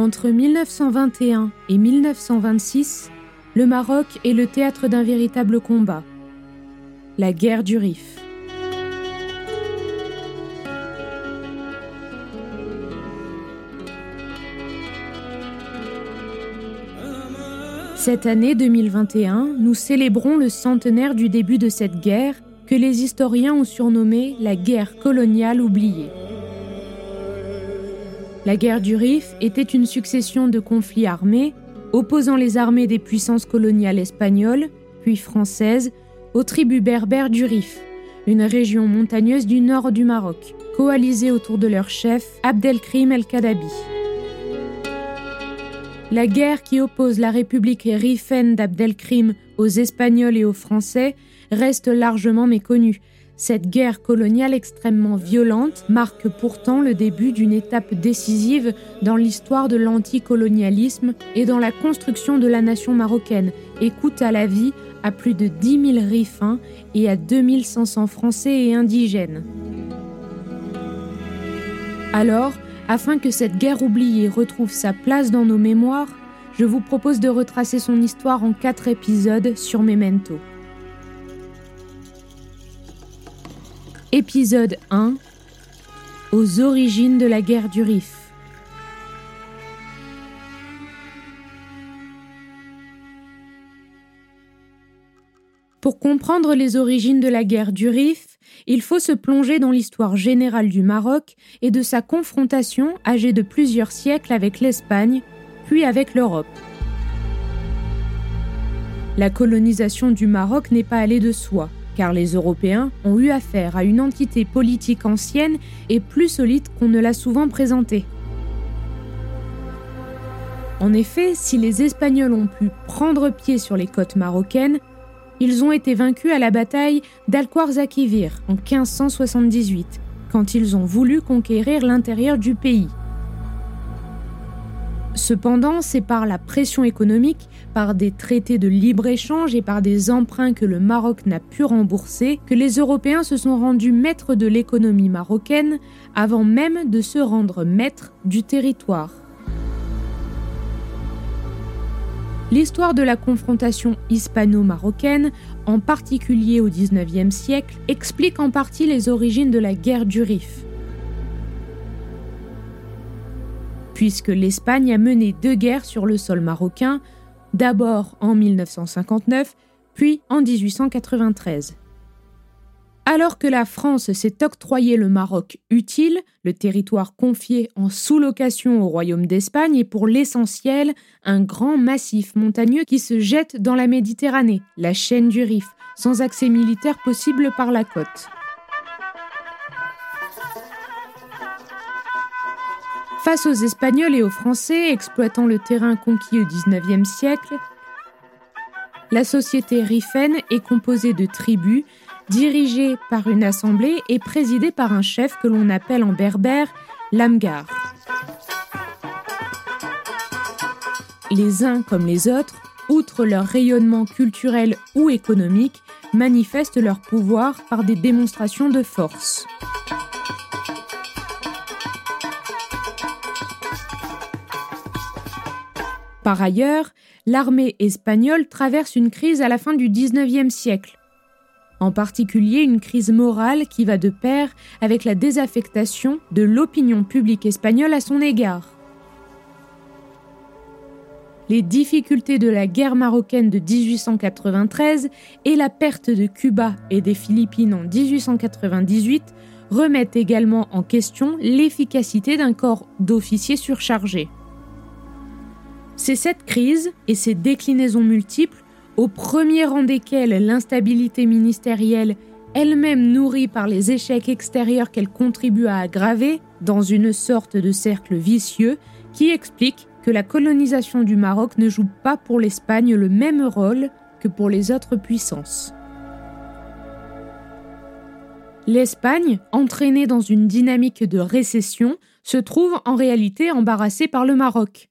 Entre 1921 et 1926, le Maroc est le théâtre d'un véritable combat, la guerre du Rif. Cette année 2021, nous célébrons le centenaire du début de cette guerre que les historiens ont surnommée la guerre coloniale oubliée. La guerre du Rif était une succession de conflits armés opposant les armées des puissances coloniales espagnoles, puis françaises, aux tribus berbères du Rif, une région montagneuse du nord du Maroc, coalisées autour de leur chef Abdelkrim el-Kadabi. La guerre qui oppose la République rifaine d'Abdelkrim aux Espagnols et aux Français reste largement méconnue, cette guerre coloniale extrêmement violente marque pourtant le début d'une étape décisive dans l'histoire de l'anticolonialisme et dans la construction de la nation marocaine et coûte à la vie à plus de 10 000 rifins et à 2500 Français et indigènes. Alors, afin que cette guerre oubliée retrouve sa place dans nos mémoires, je vous propose de retracer son histoire en quatre épisodes sur Memento. Épisode 1 Aux origines de la guerre du Rif. Pour comprendre les origines de la guerre du Rif, il faut se plonger dans l'histoire générale du Maroc et de sa confrontation âgée de plusieurs siècles avec l'Espagne, puis avec l'Europe. La colonisation du Maroc n'est pas allée de soi car les Européens ont eu affaire à une entité politique ancienne et plus solide qu'on ne l'a souvent présentée. En effet, si les Espagnols ont pu prendre pied sur les côtes marocaines, ils ont été vaincus à la bataille d'Alquarzakivir en 1578, quand ils ont voulu conquérir l'intérieur du pays. Cependant, c'est par la pression économique, par des traités de libre-échange et par des emprunts que le Maroc n'a pu rembourser que les Européens se sont rendus maîtres de l'économie marocaine avant même de se rendre maîtres du territoire. L'histoire de la confrontation hispano-marocaine, en particulier au XIXe siècle, explique en partie les origines de la guerre du Rif. puisque l'Espagne a mené deux guerres sur le sol marocain, d'abord en 1959, puis en 1893. Alors que la France s'est octroyé le Maroc utile, le territoire confié en sous-location au royaume d'Espagne est pour l'essentiel un grand massif montagneux qui se jette dans la Méditerranée, la chaîne du Rif, sans accès militaire possible par la côte. Face aux Espagnols et aux Français exploitant le terrain conquis au XIXe siècle, la société rifaine est composée de tribus dirigées par une assemblée et présidée par un chef que l'on appelle en berbère l'amgar. les uns comme les autres, outre leur rayonnement culturel ou économique, manifestent leur pouvoir par des démonstrations de force. Par ailleurs, l'armée espagnole traverse une crise à la fin du XIXe siècle, en particulier une crise morale qui va de pair avec la désaffectation de l'opinion publique espagnole à son égard. Les difficultés de la guerre marocaine de 1893 et la perte de Cuba et des Philippines en 1898 remettent également en question l'efficacité d'un corps d'officiers surchargés. C'est cette crise et ses déclinaisons multiples, au premier rang desquelles l'instabilité ministérielle, elle-même nourrie par les échecs extérieurs qu'elle contribue à aggraver, dans une sorte de cercle vicieux, qui explique que la colonisation du Maroc ne joue pas pour l'Espagne le même rôle que pour les autres puissances. L'Espagne, entraînée dans une dynamique de récession, se trouve en réalité embarrassée par le Maroc.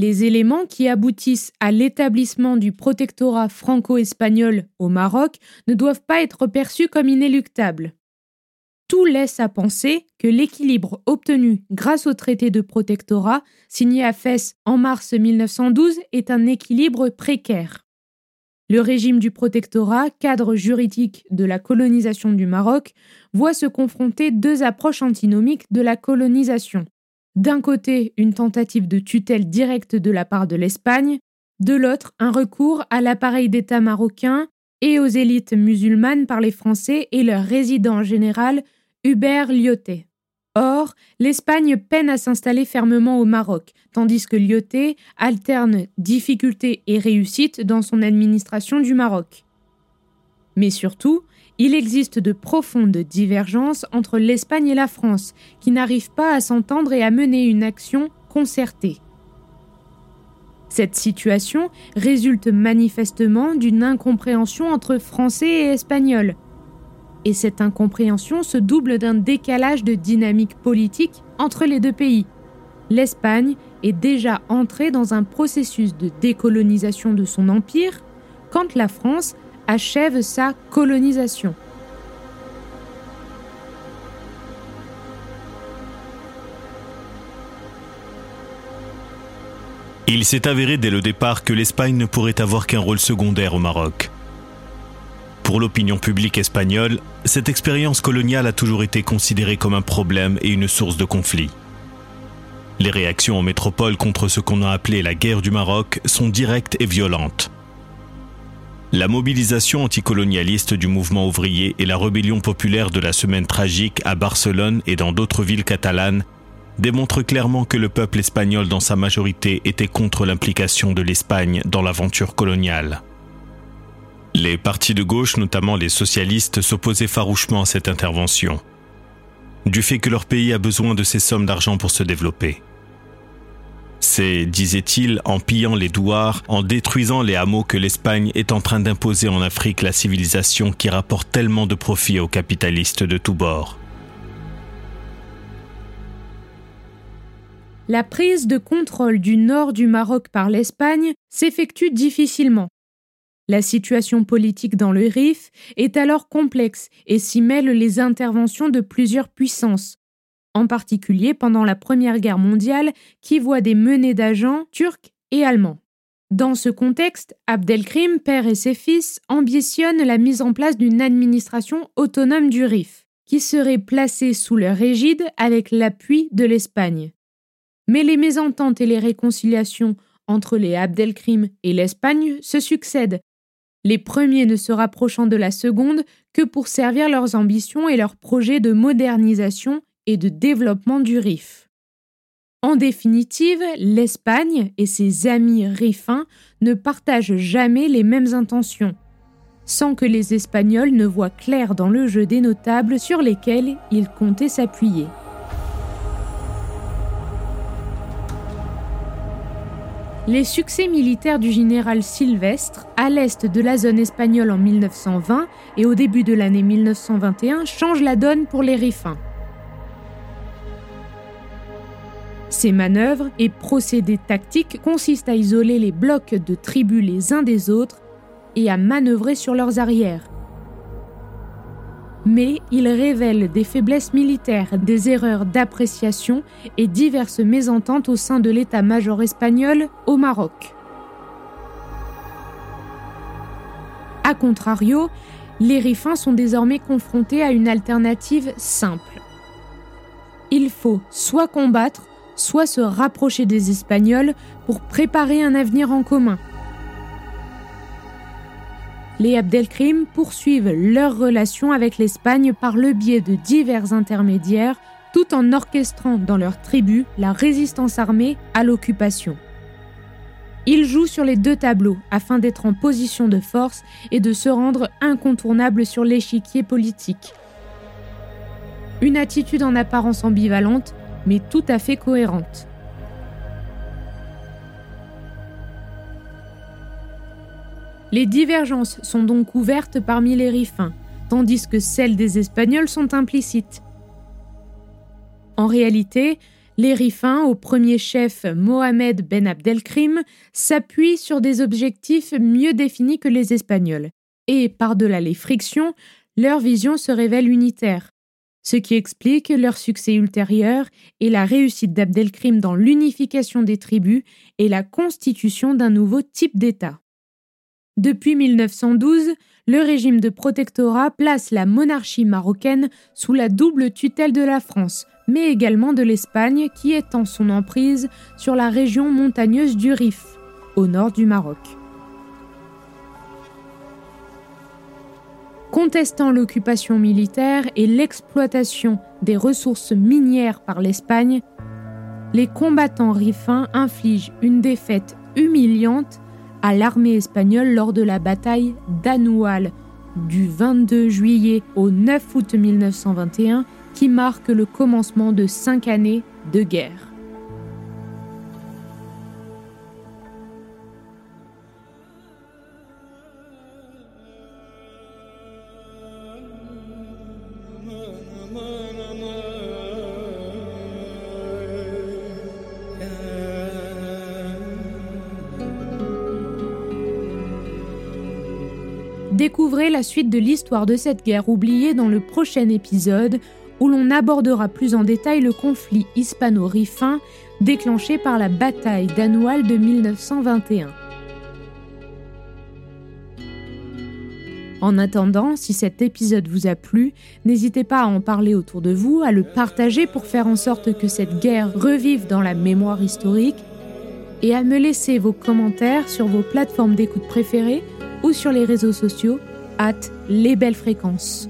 Les éléments qui aboutissent à l'établissement du protectorat franco-espagnol au Maroc ne doivent pas être perçus comme inéluctables. Tout laisse à penser que l'équilibre obtenu grâce au traité de protectorat signé à Fès en mars 1912 est un équilibre précaire. Le régime du protectorat, cadre juridique de la colonisation du Maroc, voit se confronter deux approches antinomiques de la colonisation d'un côté, une tentative de tutelle directe de la part de l'Espagne, de l'autre, un recours à l'appareil d'État marocain et aux élites musulmanes par les Français et leur résident général, Hubert Lyoté. Or, l'Espagne peine à s'installer fermement au Maroc, tandis que Lyoté alterne difficultés et réussites dans son administration du Maroc. Mais surtout, il existe de profondes divergences entre l'Espagne et la France, qui n'arrivent pas à s'entendre et à mener une action concertée. Cette situation résulte manifestement d'une incompréhension entre Français et Espagnols. Et cette incompréhension se double d'un décalage de dynamique politique entre les deux pays. L'Espagne est déjà entrée dans un processus de décolonisation de son empire, quand la France achève sa colonisation. Il s'est avéré dès le départ que l'Espagne ne pourrait avoir qu'un rôle secondaire au Maroc. Pour l'opinion publique espagnole, cette expérience coloniale a toujours été considérée comme un problème et une source de conflit. Les réactions en métropole contre ce qu'on a appelé la guerre du Maroc sont directes et violentes. La mobilisation anticolonialiste du mouvement ouvrier et la rébellion populaire de la semaine tragique à Barcelone et dans d'autres villes catalanes démontrent clairement que le peuple espagnol dans sa majorité était contre l'implication de l'Espagne dans l'aventure coloniale. Les partis de gauche, notamment les socialistes, s'opposaient farouchement à cette intervention, du fait que leur pays a besoin de ces sommes d'argent pour se développer. C'est, disait-il, en pillant les douars, en détruisant les hameaux que l'Espagne est en train d'imposer en Afrique la civilisation qui rapporte tellement de profits aux capitalistes de tous bords. La prise de contrôle du nord du Maroc par l'Espagne s'effectue difficilement. La situation politique dans le Rif est alors complexe et s'y mêlent les interventions de plusieurs puissances, en particulier pendant la Première Guerre mondiale qui voit des menées d'agents turcs et allemands. Dans ce contexte, Abdelkrim, père et ses fils, ambitionnent la mise en place d'une administration autonome du Rif, qui serait placée sous leur égide avec l'appui de l'Espagne. Mais les mésententes et les réconciliations entre les Abdelkrim et l'Espagne se succèdent, les premiers ne se rapprochant de la seconde que pour servir leurs ambitions et leurs projets de modernisation et de développement du RIF. En définitive, l'Espagne et ses amis rifins ne partagent jamais les mêmes intentions, sans que les Espagnols ne voient clair dans le jeu des notables sur lesquels ils comptaient s'appuyer. Les succès militaires du général Sylvestre à l'est de la zone espagnole en 1920 et au début de l'année 1921 changent la donne pour les Rifins. Ces manœuvres et procédés tactiques consistent à isoler les blocs de tribus les uns des autres et à manœuvrer sur leurs arrières. Mais ils révèlent des faiblesses militaires, des erreurs d'appréciation et diverses mésententes au sein de l'état-major espagnol au Maroc. A contrario, les Riffins sont désormais confrontés à une alternative simple. Il faut soit combattre, soit se rapprocher des Espagnols pour préparer un avenir en commun. Les Abdelkrim poursuivent leur relation avec l'Espagne par le biais de divers intermédiaires, tout en orchestrant dans leur tribu la résistance armée à l'occupation. Ils jouent sur les deux tableaux afin d'être en position de force et de se rendre incontournables sur l'échiquier politique. Une attitude en apparence ambivalente, mais tout à fait cohérente. Les divergences sont donc ouvertes parmi les Riffins, tandis que celles des Espagnols sont implicites. En réalité, les Riffins, au premier chef Mohamed Ben Abdelkrim, s'appuient sur des objectifs mieux définis que les Espagnols, et par-delà les frictions, leur vision se révèle unitaire ce qui explique leur succès ultérieur et la réussite d'Abdelkrim dans l'unification des tribus et la constitution d'un nouveau type d'État. Depuis 1912, le régime de protectorat place la monarchie marocaine sous la double tutelle de la France, mais également de l'Espagne qui étend son emprise sur la région montagneuse du Rif, au nord du Maroc. Contestant l'occupation militaire et l'exploitation des ressources minières par l'Espagne, les combattants rifins infligent une défaite humiliante à l'armée espagnole lors de la bataille d'Anoual du 22 juillet au 9 août 1921 qui marque le commencement de cinq années de guerre. Découvrez la suite de l'histoire de cette guerre oubliée dans le prochain épisode où l'on abordera plus en détail le conflit hispano-rifin déclenché par la bataille d'Anoual de 1921. En attendant, si cet épisode vous a plu, n'hésitez pas à en parler autour de vous, à le partager pour faire en sorte que cette guerre revive dans la mémoire historique et à me laisser vos commentaires sur vos plateformes d'écoute préférées ou sur les réseaux sociaux, at les belles fréquences.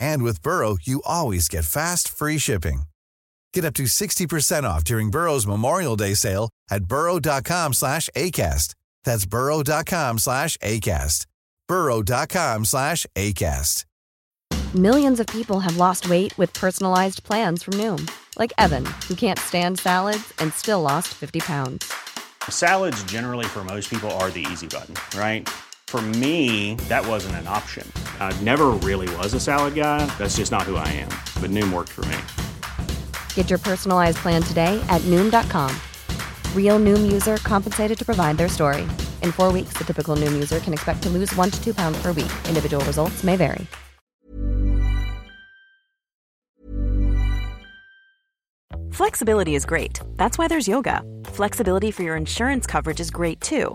And with Burrow, you always get fast, free shipping. Get up to 60% off during Burrow's Memorial Day sale at burrow.com slash ACAST. That's burrow.com slash ACAST. burrow.com slash ACAST. Millions of people have lost weight with personalized plans from Noom, like Evan, who can't stand salads and still lost 50 pounds. Salads, generally, for most people, are the easy button, right? For me, that wasn't an option. I never really was a salad guy. That's just not who I am. But Noom worked for me. Get your personalized plan today at Noom.com. Real Noom user compensated to provide their story. In four weeks, the typical Noom user can expect to lose one to two pounds per week. Individual results may vary. Flexibility is great. That's why there's yoga. Flexibility for your insurance coverage is great too.